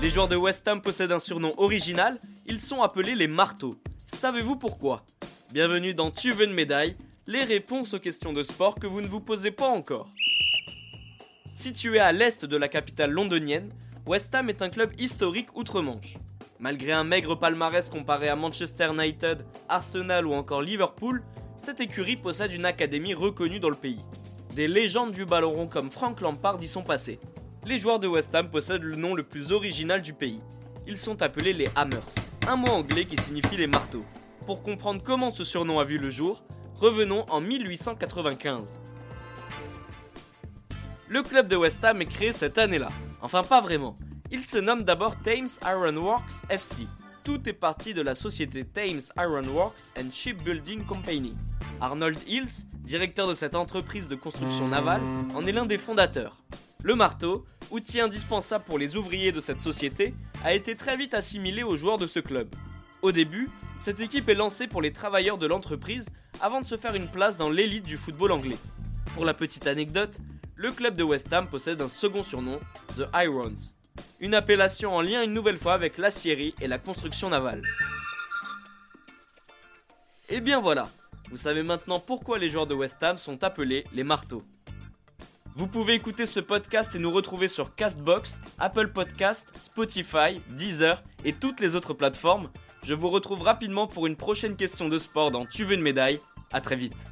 Les joueurs de West Ham possèdent un surnom original, ils sont appelés les marteaux. Savez-vous pourquoi? Bienvenue dans Tu veux une médaille Les réponses aux questions de sport que vous ne vous posez pas encore. Situé à l'est de la capitale londonienne, West Ham est un club historique outre-Manche. Malgré un maigre palmarès comparé à Manchester United, Arsenal ou encore Liverpool, cette écurie possède une académie reconnue dans le pays. Des légendes du ballon rond comme Frank Lampard y sont passés. Les joueurs de West Ham possèdent le nom le plus original du pays. Ils sont appelés les Hammers, un mot anglais qui signifie les marteaux. Pour comprendre comment ce surnom a vu le jour, revenons en 1895. Le club de West Ham est créé cette année-là. Enfin pas vraiment. Il se nomme d'abord Thames Iron Works FC. Tout est parti de la société Thames Iron Works and Shipbuilding Company. Arnold Hills, directeur de cette entreprise de construction navale, en est l'un des fondateurs. Le marteau, outil indispensable pour les ouvriers de cette société, a été très vite assimilé aux joueurs de ce club. Au début, cette équipe est lancée pour les travailleurs de l'entreprise avant de se faire une place dans l'élite du football anglais. Pour la petite anecdote, le club de West Ham possède un second surnom, The Irons, une appellation en lien une nouvelle fois avec l'aciérie et la construction navale. Et bien voilà, vous savez maintenant pourquoi les joueurs de West Ham sont appelés les marteaux. Vous pouvez écouter ce podcast et nous retrouver sur Castbox, Apple Podcast, Spotify, Deezer et toutes les autres plateformes. Je vous retrouve rapidement pour une prochaine question de sport dans Tu veux une médaille. À très vite.